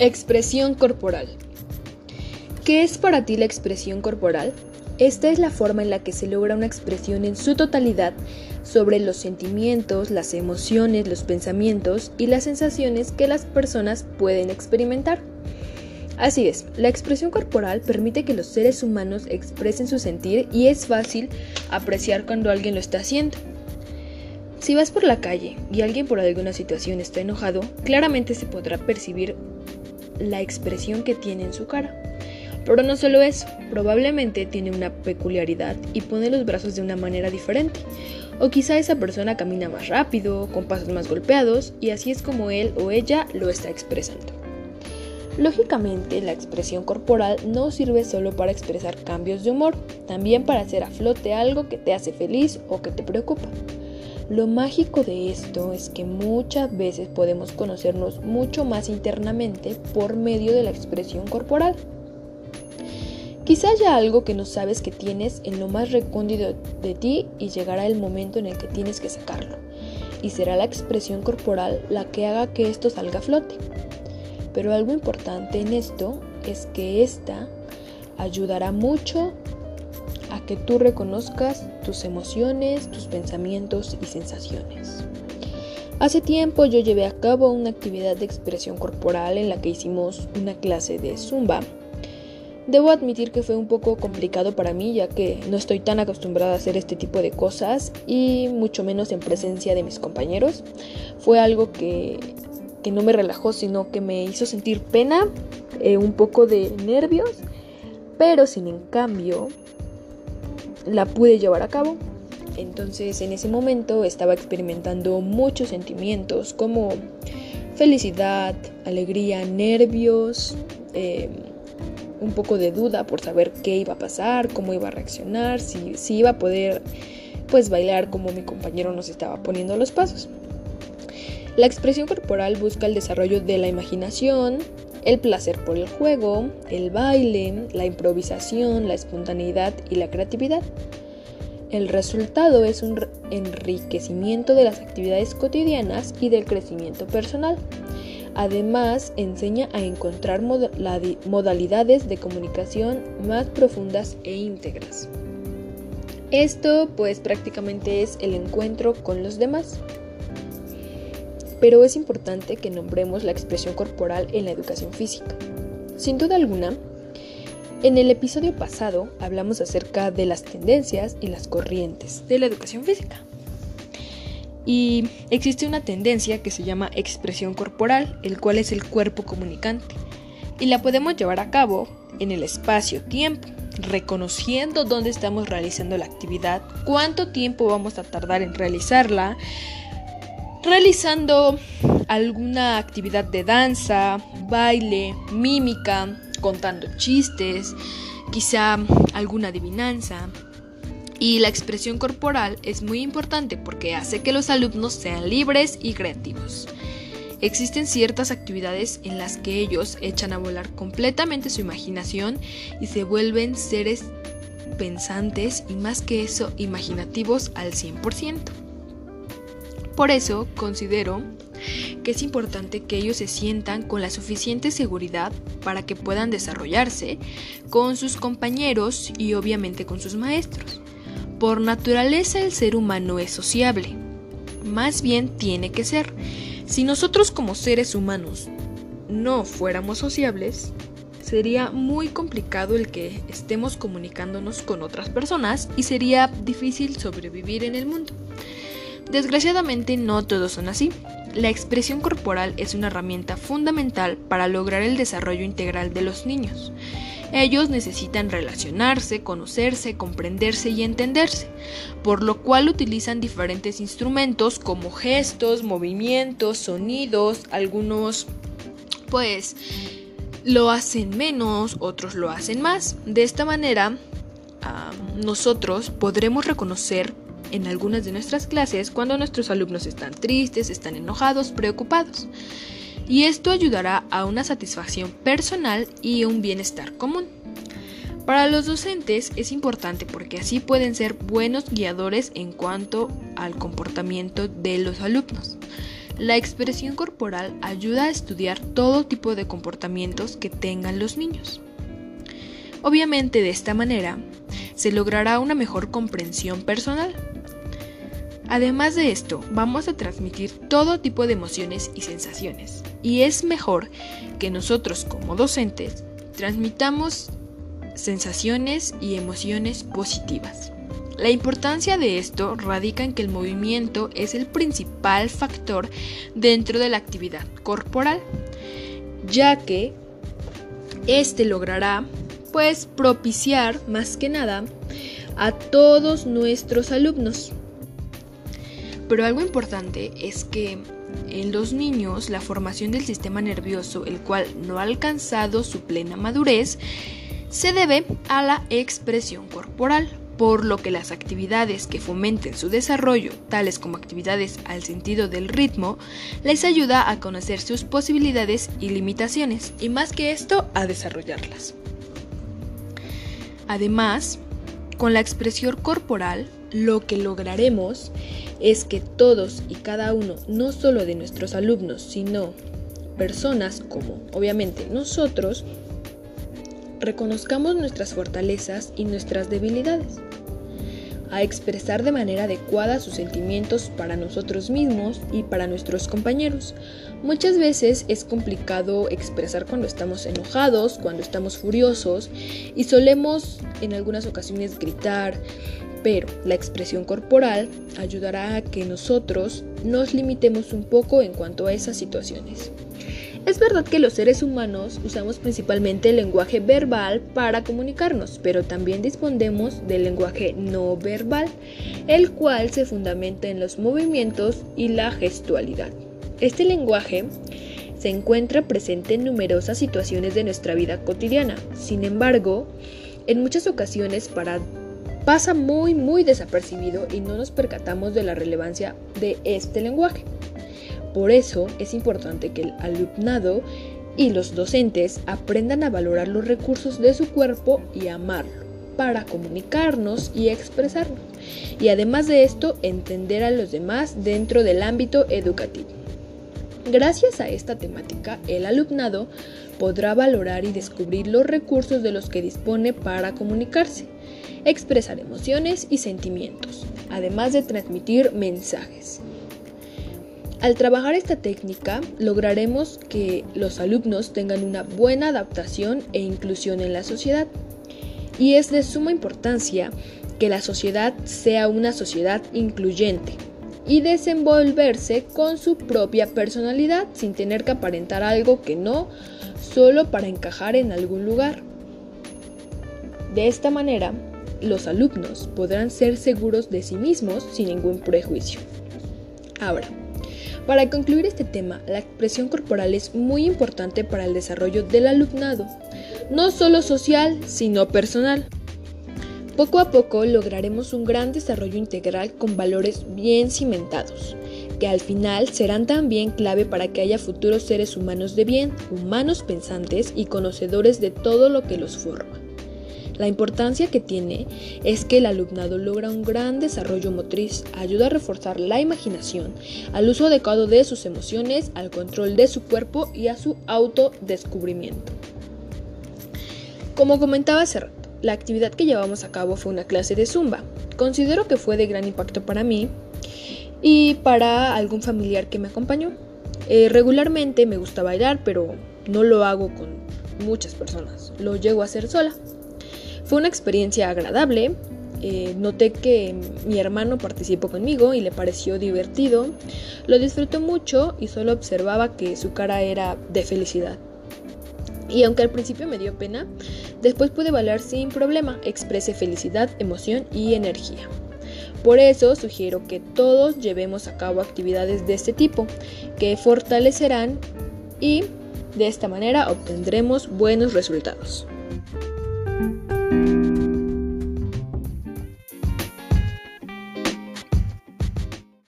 Expresión corporal. ¿Qué es para ti la expresión corporal? Esta es la forma en la que se logra una expresión en su totalidad sobre los sentimientos, las emociones, los pensamientos y las sensaciones que las personas pueden experimentar. Así es, la expresión corporal permite que los seres humanos expresen su sentir y es fácil apreciar cuando alguien lo está haciendo. Si vas por la calle y alguien por alguna situación está enojado, claramente se podrá percibir la expresión que tiene en su cara. Pero no solo eso, probablemente tiene una peculiaridad y pone los brazos de una manera diferente. O quizá esa persona camina más rápido, con pasos más golpeados, y así es como él o ella lo está expresando. Lógicamente, la expresión corporal no sirve solo para expresar cambios de humor, también para hacer a flote algo que te hace feliz o que te preocupa. Lo mágico de esto es que muchas veces podemos conocernos mucho más internamente por medio de la expresión corporal. Quizá haya algo que no sabes que tienes en lo más recóndito de ti y llegará el momento en el que tienes que sacarlo. Y será la expresión corporal la que haga que esto salga a flote. Pero algo importante en esto es que esta ayudará mucho a que tú reconozcas tus emociones, tus pensamientos y sensaciones. Hace tiempo yo llevé a cabo una actividad de expresión corporal en la que hicimos una clase de zumba. Debo admitir que fue un poco complicado para mí ya que no estoy tan acostumbrada a hacer este tipo de cosas y mucho menos en presencia de mis compañeros. Fue algo que, no me relajó sino que me hizo sentir pena, eh, un poco de nervios, pero sin en cambio la pude llevar a cabo. Entonces en ese momento estaba experimentando muchos sentimientos como felicidad, alegría, nervios, em, un poco de duda por saber qué iba a pasar, cómo iba a reaccionar, si, si iba a poder pues bailar como mi compañero nos estaba poniendo los pasos. La expresión corporal busca el desarrollo de la imaginación, el placer por el juego, el baile, la improvisación, la espontaneidad y la creatividad. El resultado es un enriquecimiento de las actividades cotidianas y del crecimiento personal. Además, enseña a encontrar modalidades de comunicación más profundas e íntegras. Esto pues prácticamente es el encuentro con los demás pero es importante que nombremos la expresión corporal en la educación física. Sin duda alguna, en el episodio pasado hablamos acerca de las tendencias y las corrientes de la educación física. Y existe una tendencia que se llama expresión corporal, el cual es el cuerpo comunicante. Y la podemos llevar a cabo en el espacio-tiempo, reconociendo dónde estamos realizando la actividad, cuánto tiempo vamos a tardar en realizarla, realizando alguna actividad de danza, baile, mímica, contando chistes, quizá alguna adivinanza. Y la expresión corporal es muy importante porque hace que los alumnos sean libres y creativos. Existen ciertas actividades en las que ellos echan a volar completamente su imaginación y se vuelven seres pensantes y más que eso imaginativos al 100%. Por eso considero que es importante que ellos se sientan con la suficiente seguridad para que puedan desarrollarse con sus compañeros y obviamente con sus maestros. Por naturaleza el ser humano es sociable, más bien tiene que ser. Si nosotros como seres humanos no fuéramos sociables, sería muy complicado el que estemos comunicándonos con otras personas y sería difícil sobrevivir en el mundo. Desgraciadamente no todos son así. La expresión corporal es una herramienta fundamental para lograr el desarrollo integral de los niños. Ellos necesitan relacionarse, conocerse, comprenderse y entenderse, por lo cual utilizan diferentes instrumentos como gestos, movimientos, sonidos, algunos pues lo hacen menos, otros lo hacen más. De esta manera, ah, nosotros podremos reconocer en algunas de nuestras clases cuando nuestros alumnos están tristes, están enojados, preocupados. Y esto ayudará a una satisfacción personal y un bienestar común. Para los docentes es importante porque así pueden ser buenos guiadores en cuanto al comportamiento de los alumnos. La expresión corporal ayuda a estudiar todo tipo de comportamientos que tengan los niños. Obviamente de esta manera se logrará una mejor comprensión personal. Además de esto, vamos a transmitir todo tipo de emociones y sensaciones, y es mejor que nosotros como docentes transmitamos sensaciones y emociones positivas. La importancia de esto radica en que el movimiento es el principal factor dentro de la actividad corporal, ya que este logrará pues propiciar más que nada a todos nuestros alumnos. Pero algo importante es que en los niños la formación del sistema nervioso, el cual no ha alcanzado su plena madurez, se debe a la expresión corporal, por lo que las actividades que fomenten su desarrollo, tales como actividades al sentido del ritmo, les ayuda a conocer sus posibilidades y limitaciones, y más que esto, a desarrollarlas. Además, con la expresión corporal, lo que lograremos es que todos y cada uno, no solo de nuestros alumnos, sino personas como obviamente nosotros, reconozcamos nuestras fortalezas y nuestras debilidades, a expresar de manera adecuada sus sentimientos para nosotros mismos y para nuestros compañeros. Muchas veces es complicado expresar cuando estamos enojados, cuando estamos furiosos y solemos en algunas ocasiones gritar, pero la expresión corporal ayudará a que nosotros nos limitemos un poco en cuanto a esas situaciones. Es verdad que los seres humanos usamos principalmente el lenguaje verbal para comunicarnos, pero también disponemos del lenguaje no verbal, el cual se fundamenta en los movimientos y la gestualidad. Este lenguaje se encuentra presente en numerosas situaciones de nuestra vida cotidiana. Sin embargo, en muchas ocasiones para pasa muy muy desapercibido y no nos percatamos de la relevancia de este lenguaje. Por eso es importante que el alumnado y los docentes aprendan a valorar los recursos de su cuerpo y amarlo para comunicarnos y expresarnos. Y además de esto, entender a los demás dentro del ámbito educativo. Gracias a esta temática, el alumnado podrá valorar y descubrir los recursos de los que dispone para comunicarse, expresar emociones y sentimientos, además de transmitir mensajes. Al trabajar esta técnica lograremos que los alumnos tengan una buena adaptación e inclusión en la sociedad. Y es de suma importancia que la sociedad sea una sociedad incluyente y desenvolverse con su propia personalidad sin tener que aparentar algo que no, solo para encajar en algún lugar. De esta manera, los alumnos podrán ser seguros de sí mismos sin ningún prejuicio. Ahora, para concluir este tema, la expresión corporal es muy importante para el desarrollo del alumnado, no solo social, sino personal. Poco a poco lograremos un gran desarrollo integral con valores bien cimentados, que al final serán también clave para que haya futuros seres humanos de bien, humanos pensantes y conocedores de todo lo que los forma. La importancia que tiene es que el alumnado logra un gran desarrollo motriz, ayuda a reforzar la imaginación, al uso adecuado de sus emociones, al control de su cuerpo y a su autodescubrimiento. Como comentaba hace rato, la actividad que llevamos a cabo fue una clase de zumba. Considero que fue de gran impacto para mí y para algún familiar que me acompañó. Eh, regularmente me gusta bailar, pero no lo hago con muchas personas. Lo llego a hacer sola. Fue una experiencia agradable. Eh, noté que mi hermano participó conmigo y le pareció divertido. Lo disfrutó mucho y solo observaba que su cara era de felicidad. Y aunque al principio me dio pena, después pude bailar sin problema, expresé felicidad, emoción y energía. Por eso sugiero que todos llevemos a cabo actividades de este tipo, que fortalecerán y de esta manera obtendremos buenos resultados. Bye.